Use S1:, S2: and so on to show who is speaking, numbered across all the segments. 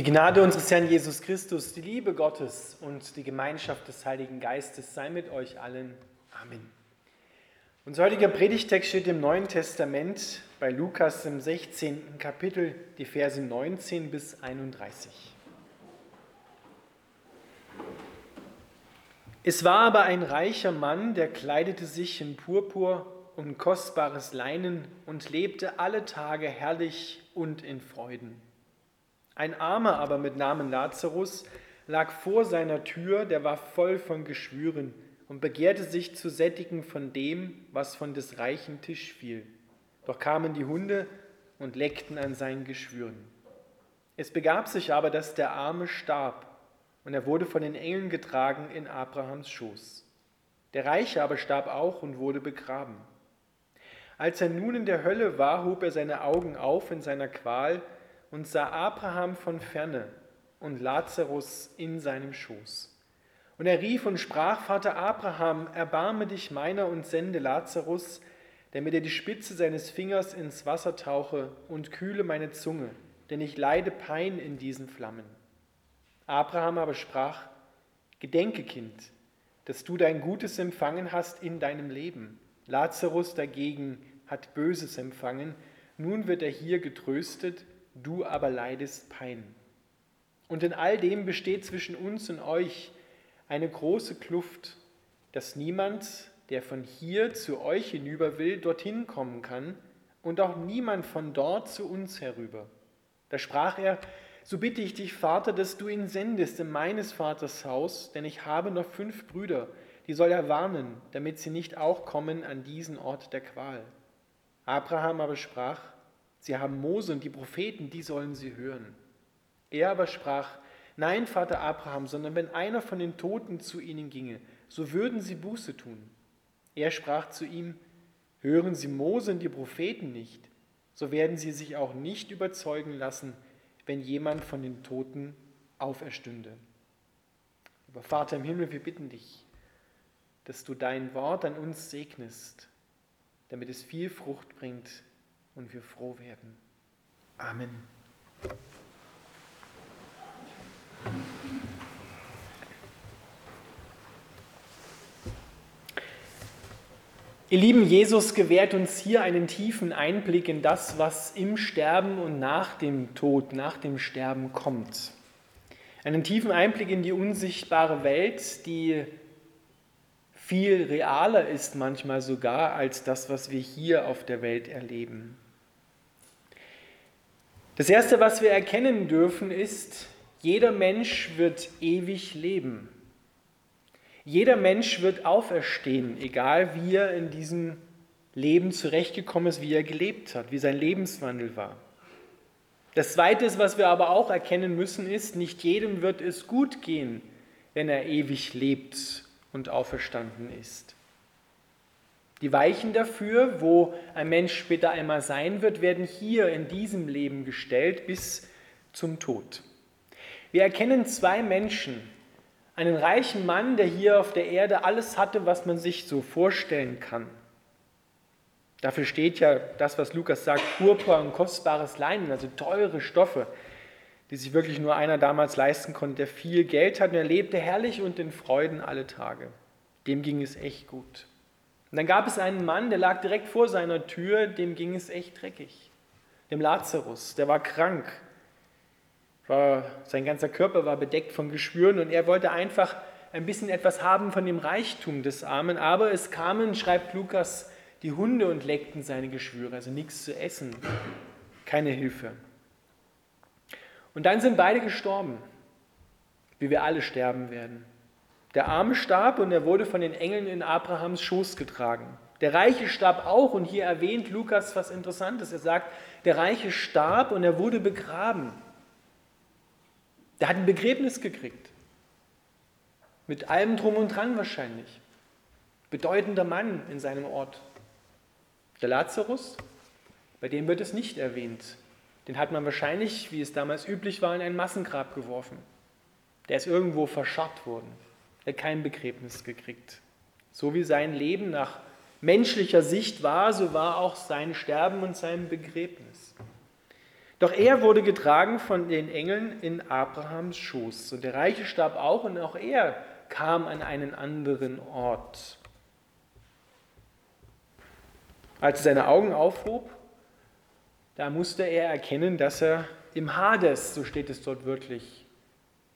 S1: Die Gnade unseres Herrn Jesus Christus, die Liebe Gottes und die Gemeinschaft des Heiligen Geistes sei mit euch allen. Amen. Unser heutiger Predigtext steht im Neuen Testament bei Lukas im 16. Kapitel, die Verse 19 bis 31. Es war aber ein reicher Mann, der kleidete sich in Purpur und kostbares Leinen und lebte alle Tage herrlich und in Freuden. Ein Armer aber mit Namen Lazarus lag vor seiner Tür, der war voll von Geschwüren und begehrte sich zu sättigen von dem, was von des reichen Tisch fiel. Doch kamen die Hunde und leckten an seinen Geschwüren. Es begab sich aber, dass der Arme starb, und er wurde von den Engeln getragen in Abrahams Schoß. Der Reiche aber starb auch und wurde begraben. Als er nun in der Hölle war, hob er seine Augen auf in seiner Qual und sah Abraham von ferne und Lazarus in seinem Schoß. Und er rief und sprach, Vater Abraham, erbarme dich meiner und sende Lazarus, damit er die Spitze seines Fingers ins Wasser tauche und kühle meine Zunge, denn ich leide Pein in diesen Flammen. Abraham aber sprach, Gedenke, Kind, dass du dein Gutes empfangen hast in deinem Leben. Lazarus dagegen hat Böses empfangen, nun wird er hier getröstet, du aber leidest Pein. Und in all dem besteht zwischen uns und euch eine große Kluft, dass niemand, der von hier zu euch hinüber will, dorthin kommen kann und auch niemand von dort zu uns herüber. Da sprach er, so bitte ich dich, Vater, dass du ihn sendest in meines Vaters Haus, denn ich habe noch fünf Brüder, die soll er warnen, damit sie nicht auch kommen an diesen Ort der Qual. Abraham aber sprach, Sie haben Mose und die Propheten, die sollen sie hören. Er aber sprach, Nein, Vater Abraham, sondern wenn einer von den Toten zu ihnen ginge, so würden sie Buße tun. Er sprach zu ihm, Hören Sie Mose und die Propheten nicht, so werden sie sich auch nicht überzeugen lassen, wenn jemand von den Toten auferstünde. Aber Vater im Himmel, wir bitten dich, dass du dein Wort an uns segnest, damit es viel Frucht bringt und wir froh werden. Amen. Ihr lieben, Jesus gewährt uns hier einen tiefen Einblick in das, was im Sterben und nach dem Tod, nach dem Sterben kommt. Einen tiefen Einblick in die unsichtbare Welt, die viel realer ist manchmal sogar als das, was wir hier auf der Welt erleben. Das Erste, was wir erkennen dürfen, ist, jeder Mensch wird ewig leben. Jeder Mensch wird auferstehen, egal wie er in diesem Leben zurechtgekommen ist, wie er gelebt hat, wie sein Lebenswandel war. Das Zweite, was wir aber auch erkennen müssen, ist, nicht jedem wird es gut gehen, wenn er ewig lebt und auferstanden ist. Die Weichen dafür, wo ein Mensch später einmal sein wird, werden hier in diesem Leben gestellt bis zum Tod. Wir erkennen zwei Menschen. Einen reichen Mann, der hier auf der Erde alles hatte, was man sich so vorstellen kann. Dafür steht ja das, was Lukas sagt, Purpur und kostbares Leinen, also teure Stoffe, die sich wirklich nur einer damals leisten konnte, der viel Geld hat und er lebte herrlich und in Freuden alle Tage. Dem ging es echt gut. Und dann gab es einen Mann, der lag direkt vor seiner Tür, dem ging es echt dreckig. Dem Lazarus, der war krank. War, sein ganzer Körper war bedeckt von Geschwüren und er wollte einfach ein bisschen etwas haben von dem Reichtum des Armen. Aber es kamen, schreibt Lukas, die Hunde und leckten seine Geschwüre, also nichts zu essen, keine Hilfe. Und dann sind beide gestorben, wie wir alle sterben werden. Der Arme starb und er wurde von den Engeln in Abrahams Schoß getragen. Der Reiche starb auch und hier erwähnt Lukas was Interessantes. Er sagt, der Reiche starb und er wurde begraben. Der hat ein Begräbnis gekriegt. Mit allem drum und dran wahrscheinlich. Bedeutender Mann in seinem Ort. Der Lazarus, bei dem wird es nicht erwähnt. Den hat man wahrscheinlich, wie es damals üblich war, in ein Massengrab geworfen. Der ist irgendwo verscharrt worden er kein Begräbnis gekriegt. So wie sein Leben nach menschlicher Sicht war, so war auch sein Sterben und sein Begräbnis. Doch er wurde getragen von den Engeln in Abrahams Schoß. Und der Reiche starb auch und auch er kam an einen anderen Ort. Als er seine Augen aufhob, da musste er erkennen, dass er im Hades, so steht es dort wirklich,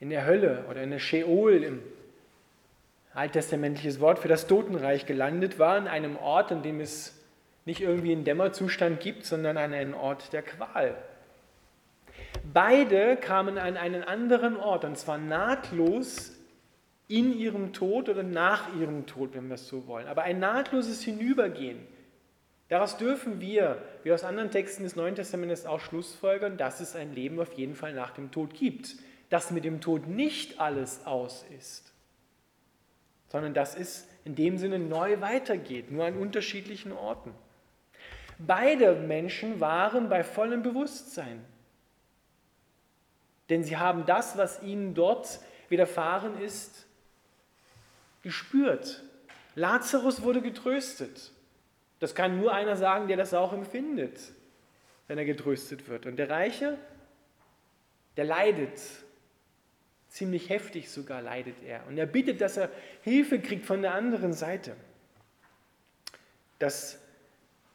S1: in der Hölle oder in der Sheol, im alttestamentliches Wort für das Totenreich gelandet war, an einem Ort, an dem es nicht irgendwie einen Dämmerzustand gibt, sondern an einen Ort der Qual. Beide kamen an einen anderen Ort, und zwar nahtlos in ihrem Tod oder nach ihrem Tod, wenn wir es so wollen. Aber ein nahtloses Hinübergehen. Daraus dürfen wir, wie aus anderen Texten des Neuen Testamentes auch schlussfolgern, dass es ein Leben auf jeden Fall nach dem Tod gibt. Dass mit dem Tod nicht alles aus ist, sondern dass es in dem Sinne neu weitergeht, nur an unterschiedlichen Orten. Beide Menschen waren bei vollem Bewusstsein. Denn sie haben das, was ihnen dort widerfahren ist, gespürt. Lazarus wurde getröstet. Das kann nur einer sagen, der das auch empfindet, wenn er getröstet wird. Und der Reiche, der leidet. Ziemlich heftig sogar leidet er. Und er bittet, dass er Hilfe kriegt von der anderen Seite. Dass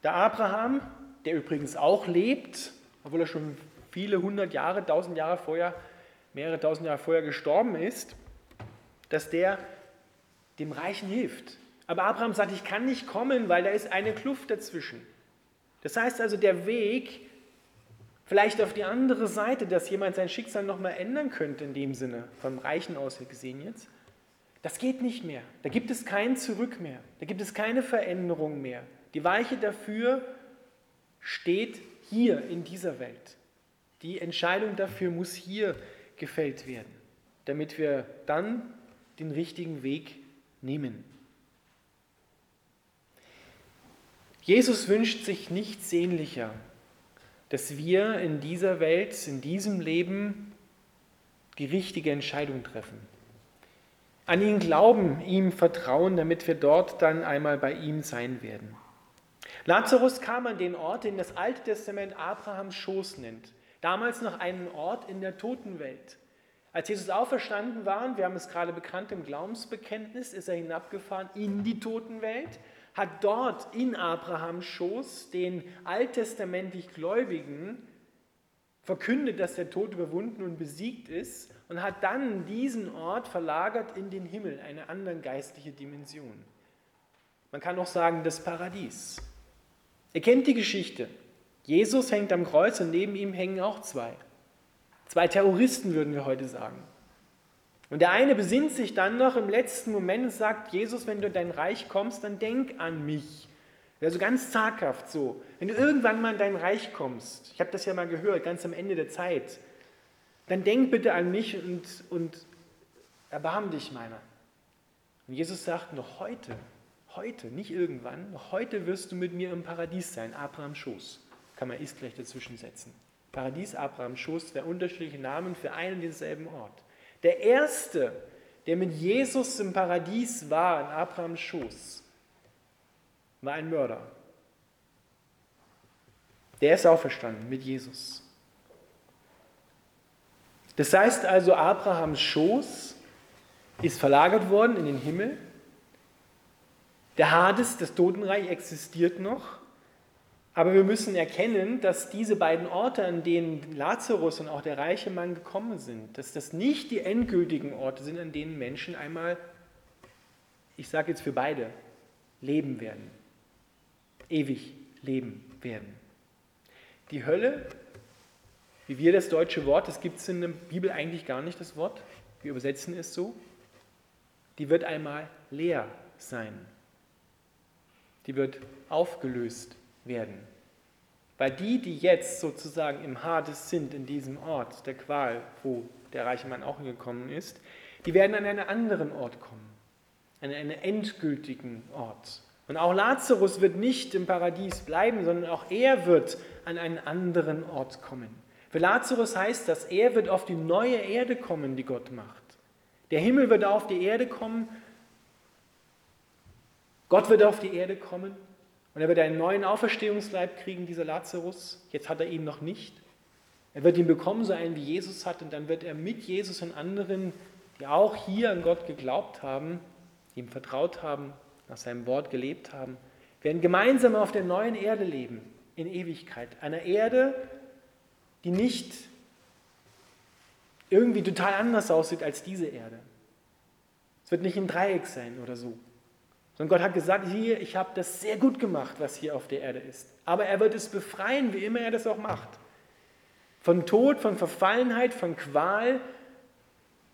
S1: der Abraham, der übrigens auch lebt, obwohl er schon viele hundert Jahre, tausend Jahre vorher, mehrere tausend Jahre vorher gestorben ist, dass der dem Reichen hilft. Aber Abraham sagt, ich kann nicht kommen, weil da ist eine Kluft dazwischen. Das heißt also, der Weg vielleicht auf die andere Seite, dass jemand sein Schicksal nochmal ändern könnte, in dem Sinne, vom Reichen aus gesehen jetzt, das geht nicht mehr. Da gibt es kein Zurück mehr. Da gibt es keine Veränderung mehr. Die Weiche dafür steht hier in dieser Welt. Die Entscheidung dafür muss hier gefällt werden, damit wir dann den richtigen Weg nehmen. Jesus wünscht sich nichts sehnlicher, dass wir in dieser Welt, in diesem Leben die richtige Entscheidung treffen. An ihn glauben, ihm vertrauen, damit wir dort dann einmal bei ihm sein werden. Lazarus kam an den Ort, den das Alte Testament Abrahams Schoß nennt. Damals noch einen Ort in der Totenwelt. Als Jesus auferstanden war, wir haben es gerade bekannt im Glaubensbekenntnis, ist er hinabgefahren in die Totenwelt, hat dort in Abrahams Schoß den alttestamentlich Gläubigen verkündet, dass der Tod überwunden und besiegt ist und hat dann diesen Ort verlagert in den Himmel, eine andere geistliche Dimension. Man kann auch sagen, das Paradies. Ihr kennt die Geschichte. Jesus hängt am Kreuz und neben ihm hängen auch zwei. Zwei Terroristen würden wir heute sagen. Und der eine besinnt sich dann noch im letzten Moment und sagt, Jesus, wenn du in dein Reich kommst, dann denk an mich. Also ganz zaghaft so. Wenn du irgendwann mal in dein Reich kommst, ich habe das ja mal gehört, ganz am Ende der Zeit, dann denk bitte an mich und, und erbarm dich meiner. Und Jesus sagt, noch heute, heute, nicht irgendwann, noch heute wirst du mit mir im Paradies sein, Abrahams Schoß kann man ist gleich dazwischen setzen. Paradies, Abraham, Schoß, zwei unterschiedliche Namen für einen und denselben Ort. Der erste, der mit Jesus im Paradies war, in Abrahams Schoß, war ein Mörder. Der ist auferstanden mit Jesus. Das heißt also, Abrahams Schoß ist verlagert worden in den Himmel. Der Hades, das Totenreich, existiert noch. Aber wir müssen erkennen, dass diese beiden Orte, an denen Lazarus und auch der reiche Mann gekommen sind, dass das nicht die endgültigen Orte sind, an denen Menschen einmal, ich sage jetzt für beide, leben werden. Ewig leben werden. Die Hölle, wie wir das deutsche Wort, das gibt es in der Bibel eigentlich gar nicht, das Wort, wir übersetzen es so, die wird einmal leer sein. Die wird aufgelöst werden. Weil die, die jetzt sozusagen im Hades sind, in diesem Ort der Qual, wo der reiche Mann auch gekommen ist, die werden an einen anderen Ort kommen, an einen endgültigen Ort. Und auch Lazarus wird nicht im Paradies bleiben, sondern auch er wird an einen anderen Ort kommen. Für Lazarus heißt das, er wird auf die neue Erde kommen, die Gott macht. Der Himmel wird auf die Erde kommen, Gott wird auf die Erde kommen und er wird einen neuen Auferstehungsleib kriegen, dieser Lazarus. Jetzt hat er ihn noch nicht. Er wird ihn bekommen, so einen wie Jesus hat, und dann wird er mit Jesus und anderen, die auch hier an Gott geglaubt haben, ihm vertraut haben, nach seinem Wort gelebt haben, werden gemeinsam auf der neuen Erde leben, in Ewigkeit. Einer Erde, die nicht irgendwie total anders aussieht als diese Erde. Es wird nicht ein Dreieck sein oder so. Sondern Gott hat gesagt, hier, ich habe das sehr gut gemacht, was hier auf der Erde ist. Aber er wird es befreien, wie immer er das auch macht. Von Tod, von Verfallenheit, von Qual,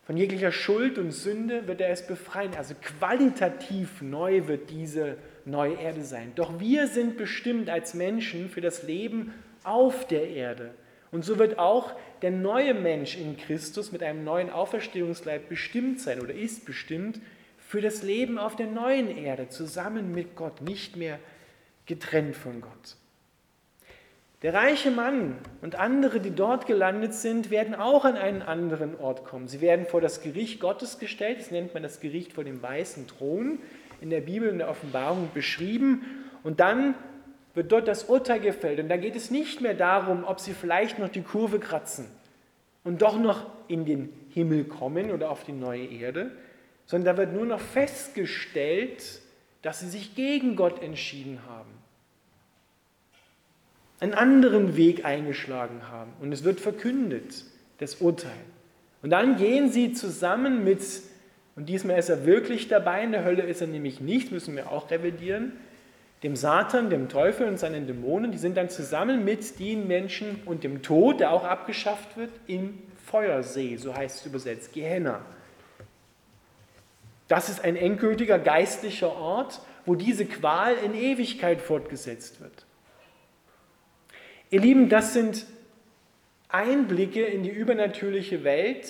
S1: von jeglicher Schuld und Sünde wird er es befreien. Also qualitativ neu wird diese neue Erde sein. Doch wir sind bestimmt als Menschen für das Leben auf der Erde. Und so wird auch der neue Mensch in Christus mit einem neuen Auferstehungsleib bestimmt sein oder ist bestimmt für das Leben auf der neuen Erde, zusammen mit Gott, nicht mehr getrennt von Gott. Der reiche Mann und andere, die dort gelandet sind, werden auch an einen anderen Ort kommen. Sie werden vor das Gericht Gottes gestellt, das nennt man das Gericht vor dem weißen Thron, in der Bibel, in der Offenbarung beschrieben. Und dann wird dort das Urteil gefällt. Und da geht es nicht mehr darum, ob sie vielleicht noch die Kurve kratzen und doch noch in den Himmel kommen oder auf die neue Erde, sondern da wird nur noch festgestellt, dass sie sich gegen Gott entschieden haben, einen anderen Weg eingeschlagen haben. Und es wird verkündet, das Urteil. Und dann gehen sie zusammen mit, und diesmal ist er wirklich dabei, in der Hölle ist er nämlich nicht, müssen wir auch revidieren, dem Satan, dem Teufel und seinen Dämonen, die sind dann zusammen mit den Menschen und dem Tod, der auch abgeschafft wird, im Feuersee, so heißt es übersetzt, Gehenna. Das ist ein endgültiger geistlicher Ort, wo diese Qual in Ewigkeit fortgesetzt wird. Ihr Lieben, das sind Einblicke in die übernatürliche Welt,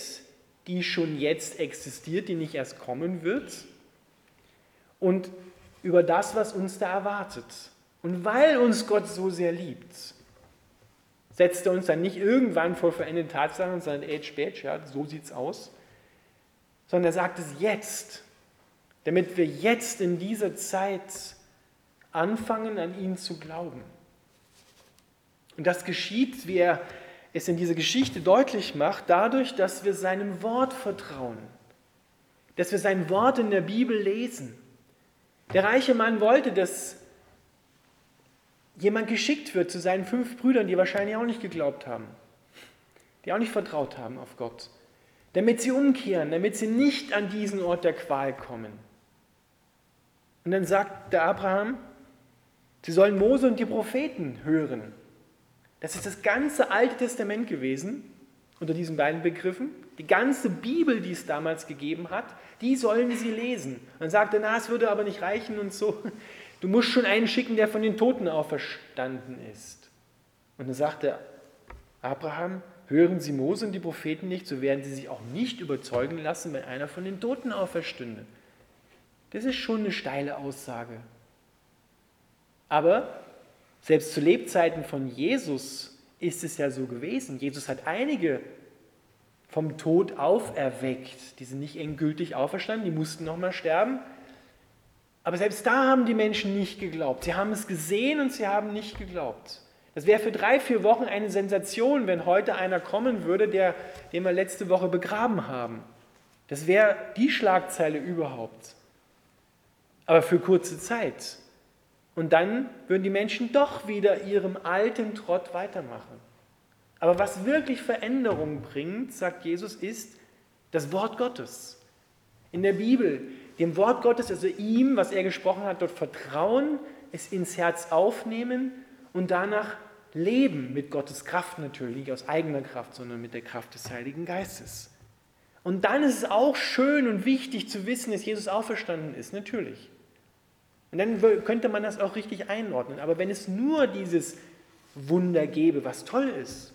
S1: die schon jetzt existiert, die nicht erst kommen wird. Und über das, was uns da erwartet. Und weil uns Gott so sehr liebt, setzt er uns dann nicht irgendwann vor verendete Tatsachen sagt, ey, spät, ja, so sieht's aus, sondern er sagt es jetzt, damit wir jetzt in dieser Zeit anfangen, an ihn zu glauben. Und das geschieht, wie er es in dieser Geschichte deutlich macht, dadurch, dass wir seinem Wort vertrauen, dass wir sein Wort in der Bibel lesen der reiche Mann wollte, dass jemand geschickt wird zu seinen fünf Brüdern, die wahrscheinlich auch nicht geglaubt haben, die auch nicht vertraut haben auf Gott, damit sie umkehren, damit sie nicht an diesen Ort der Qual kommen. Und dann sagt der Abraham, sie sollen Mose und die Propheten hören. Das ist das ganze Alte Testament gewesen, unter diesen beiden Begriffen. Die ganze Bibel, die es damals gegeben hat, die sollen sie lesen. Man sagte, na, es würde aber nicht reichen und so. Du musst schon einen schicken, der von den Toten auferstanden ist. Und dann sagte Abraham, hören Sie Mose und die Propheten nicht, so werden sie sich auch nicht überzeugen lassen, wenn einer von den Toten auferstünde. Das ist schon eine steile Aussage. Aber selbst zu Lebzeiten von Jesus ist es ja so gewesen. Jesus hat einige vom Tod auferweckt. Die sind nicht endgültig auferstanden, die mussten nochmal sterben. Aber selbst da haben die Menschen nicht geglaubt. Sie haben es gesehen und sie haben nicht geglaubt. Das wäre für drei, vier Wochen eine Sensation, wenn heute einer kommen würde, der, den wir letzte Woche begraben haben. Das wäre die Schlagzeile überhaupt. Aber für kurze Zeit. Und dann würden die Menschen doch wieder ihrem alten Trott weitermachen. Aber was wirklich Veränderung bringt, sagt Jesus, ist das Wort Gottes. In der Bibel, dem Wort Gottes, also ihm, was er gesprochen hat, dort vertrauen, es ins Herz aufnehmen und danach leben mit Gottes Kraft natürlich, nicht aus eigener Kraft, sondern mit der Kraft des Heiligen Geistes. Und dann ist es auch schön und wichtig zu wissen, dass Jesus auferstanden ist, natürlich. Und dann könnte man das auch richtig einordnen. Aber wenn es nur dieses Wunder gäbe, was toll ist,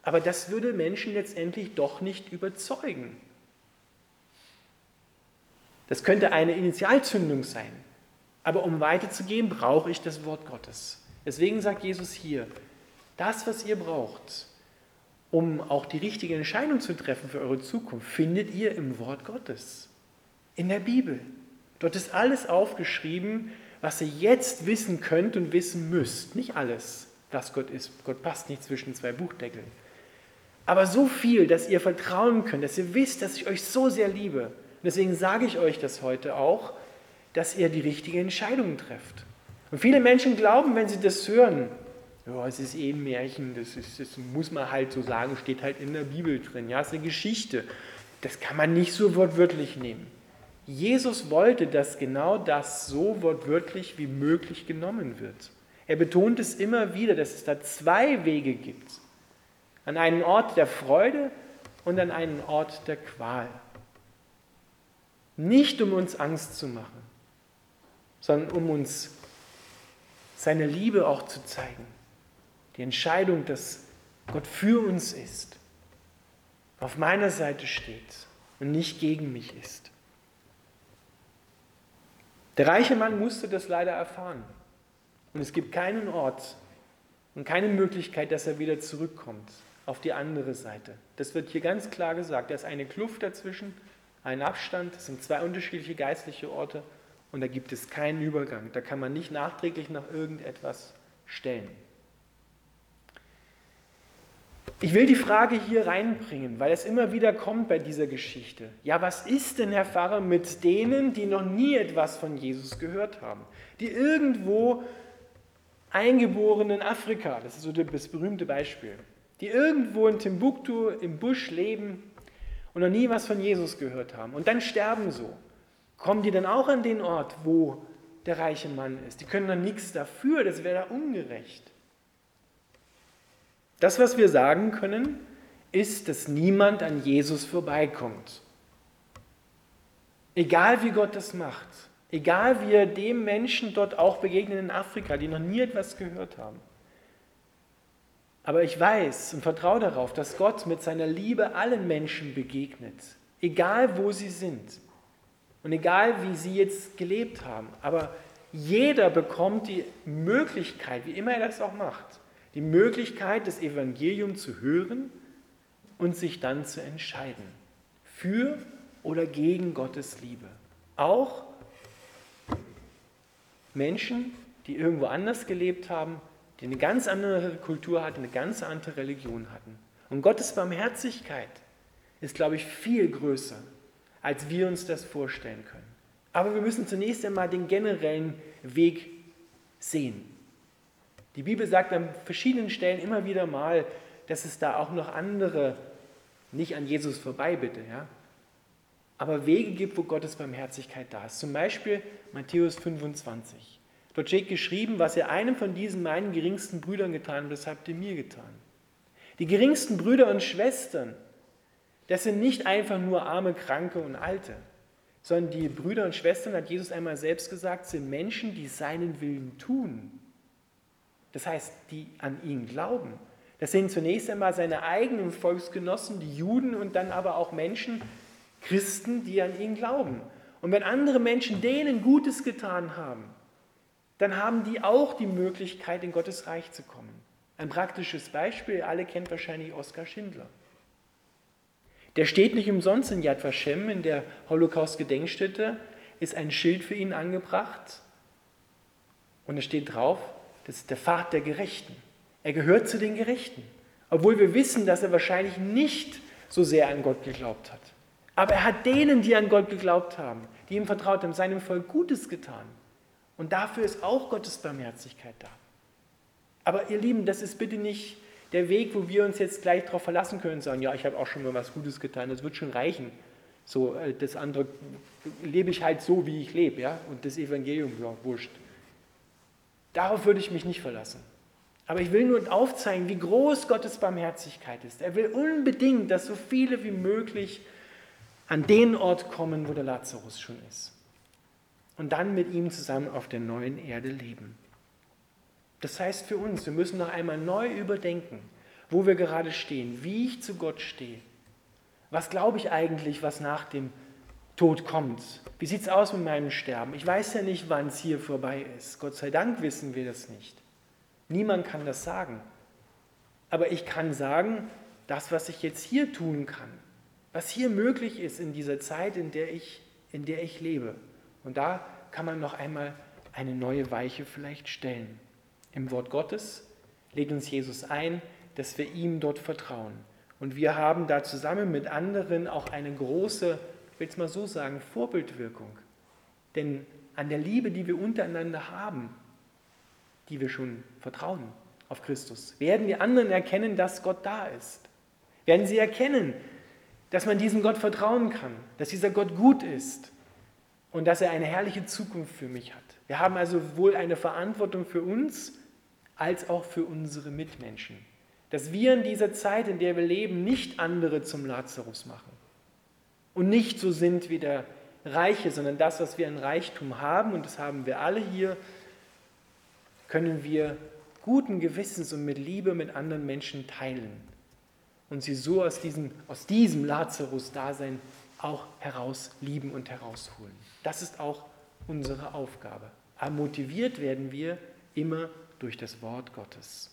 S1: aber das würde Menschen letztendlich doch nicht überzeugen. Das könnte eine Initialzündung sein. Aber um weiterzugehen, brauche ich das Wort Gottes. Deswegen sagt Jesus hier, das, was ihr braucht, um auch die richtige Entscheidung zu treffen für eure Zukunft, findet ihr im Wort Gottes, in der Bibel. Dort ist alles aufgeschrieben, was ihr jetzt wissen könnt und wissen müsst. Nicht alles, was Gott ist. Gott passt nicht zwischen zwei Buchdeckeln. Aber so viel, dass ihr vertrauen könnt, dass ihr wisst, dass ich euch so sehr liebe. Und deswegen sage ich euch das heute auch, dass ihr die richtige Entscheidung trefft. Und viele Menschen glauben, wenn sie das hören, ja, es ist eh ein Märchen, das, ist, das muss man halt so sagen, steht halt in der Bibel drin. Ja, es ist eine Geschichte. Das kann man nicht so wortwörtlich nehmen. Jesus wollte, dass genau das so wortwörtlich wie möglich genommen wird. Er betont es immer wieder, dass es da zwei Wege gibt. An einen Ort der Freude und an einen Ort der Qual. Nicht um uns Angst zu machen, sondern um uns seine Liebe auch zu zeigen. Die Entscheidung, dass Gott für uns ist, auf meiner Seite steht und nicht gegen mich ist. Der reiche Mann musste das leider erfahren. Und es gibt keinen Ort und keine Möglichkeit, dass er wieder zurückkommt auf die andere Seite. Das wird hier ganz klar gesagt. Da ist eine Kluft dazwischen, ein Abstand, es sind zwei unterschiedliche geistliche Orte und da gibt es keinen Übergang. Da kann man nicht nachträglich nach irgendetwas stellen. Ich will die Frage hier reinbringen, weil es immer wieder kommt bei dieser Geschichte. Ja, was ist denn, Herr Pfarrer, mit denen, die noch nie etwas von Jesus gehört haben? Die irgendwo eingeboren in Afrika, das ist so das berühmte Beispiel, die irgendwo in Timbuktu im Busch leben und noch nie was von Jesus gehört haben und dann sterben so. Kommen die dann auch an den Ort, wo der reiche Mann ist? Die können dann nichts dafür, das wäre da ungerecht. Das, was wir sagen können, ist, dass niemand an Jesus vorbeikommt. Egal wie Gott das macht, egal wie er dem Menschen dort auch begegnet in Afrika, die noch nie etwas gehört haben. Aber ich weiß und vertraue darauf, dass Gott mit seiner Liebe allen Menschen begegnet, egal wo sie sind und egal wie sie jetzt gelebt haben. Aber jeder bekommt die Möglichkeit, wie immer er das auch macht, die Möglichkeit, das Evangelium zu hören und sich dann zu entscheiden. Für oder gegen Gottes Liebe. Auch Menschen, die irgendwo anders gelebt haben, die eine ganz andere Kultur hatten, eine ganz andere Religion hatten. Und Gottes Barmherzigkeit ist, glaube ich, viel größer, als wir uns das vorstellen können. Aber wir müssen zunächst einmal den generellen Weg sehen. Die Bibel sagt an verschiedenen Stellen immer wieder mal, dass es da auch noch andere, nicht an Jesus vorbei bitte, ja, aber Wege gibt, wo Gottes Barmherzigkeit da ist. Zum Beispiel Matthäus 25. Dort steht geschrieben, was ihr einem von diesen meinen geringsten Brüdern getan habt, das habt ihr mir getan. Die geringsten Brüder und Schwestern, das sind nicht einfach nur arme, Kranke und Alte, sondern die Brüder und Schwestern, hat Jesus einmal selbst gesagt, sind Menschen, die seinen Willen tun. Das heißt, die an ihn glauben. Das sind zunächst einmal seine eigenen Volksgenossen, die Juden und dann aber auch Menschen, Christen, die an ihn glauben. Und wenn andere Menschen denen Gutes getan haben, dann haben die auch die Möglichkeit, in Gottes Reich zu kommen. Ein praktisches Beispiel, alle kennt wahrscheinlich Oskar Schindler. Der steht nicht umsonst in Yad Vashem, in der Holocaust-Gedenkstätte, ist ein Schild für ihn angebracht und es steht drauf, das ist der Pfad der Gerechten. Er gehört zu den Gerechten. Obwohl wir wissen, dass er wahrscheinlich nicht so sehr an Gott geglaubt hat. Aber er hat denen, die an Gott geglaubt haben, die ihm vertraut haben, seinem Volk Gutes getan. Und dafür ist auch Gottes Barmherzigkeit da. Aber ihr Lieben, das ist bitte nicht der Weg, wo wir uns jetzt gleich darauf verlassen können und sagen, ja, ich habe auch schon mal was Gutes getan, das wird schon reichen. So, äh, das andere lebe ich halt so, wie ich lebe, ja, und das Evangelium, ja, wurscht. Darauf würde ich mich nicht verlassen. Aber ich will nur aufzeigen, wie groß Gottes Barmherzigkeit ist. Er will unbedingt, dass so viele wie möglich an den Ort kommen, wo der Lazarus schon ist. Und dann mit ihm zusammen auf der neuen Erde leben. Das heißt für uns, wir müssen noch einmal neu überdenken, wo wir gerade stehen, wie ich zu Gott stehe. Was glaube ich eigentlich, was nach dem Tod kommt. Wie sieht es aus mit meinem Sterben? Ich weiß ja nicht, wann es hier vorbei ist. Gott sei Dank wissen wir das nicht. Niemand kann das sagen. Aber ich kann sagen, das, was ich jetzt hier tun kann, was hier möglich ist in dieser Zeit, in der ich, in der ich lebe. Und da kann man noch einmal eine neue Weiche vielleicht stellen. Im Wort Gottes lädt uns Jesus ein, dass wir ihm dort vertrauen Und wir haben da zusammen mit anderen auch eine große, will es mal so sagen, Vorbildwirkung. Denn an der Liebe, die wir untereinander haben, die wir schon vertrauen auf Christus, werden die anderen erkennen, dass Gott da ist. Werden sie erkennen, dass man diesem Gott vertrauen kann, dass dieser Gott gut ist und dass er eine herrliche Zukunft für mich hat. Wir haben also wohl eine Verantwortung für uns als auch für unsere Mitmenschen. Dass wir in dieser Zeit, in der wir leben, nicht andere zum Lazarus machen und nicht so sind wie der Reiche, sondern das, was wir an Reichtum haben, und das haben wir alle hier, können wir guten Gewissens und mit Liebe mit anderen Menschen teilen und sie so aus diesem, aus diesem Lazarus-Dasein auch herauslieben und herausholen. Das ist auch unsere Aufgabe. Aber motiviert werden wir immer durch das Wort Gottes.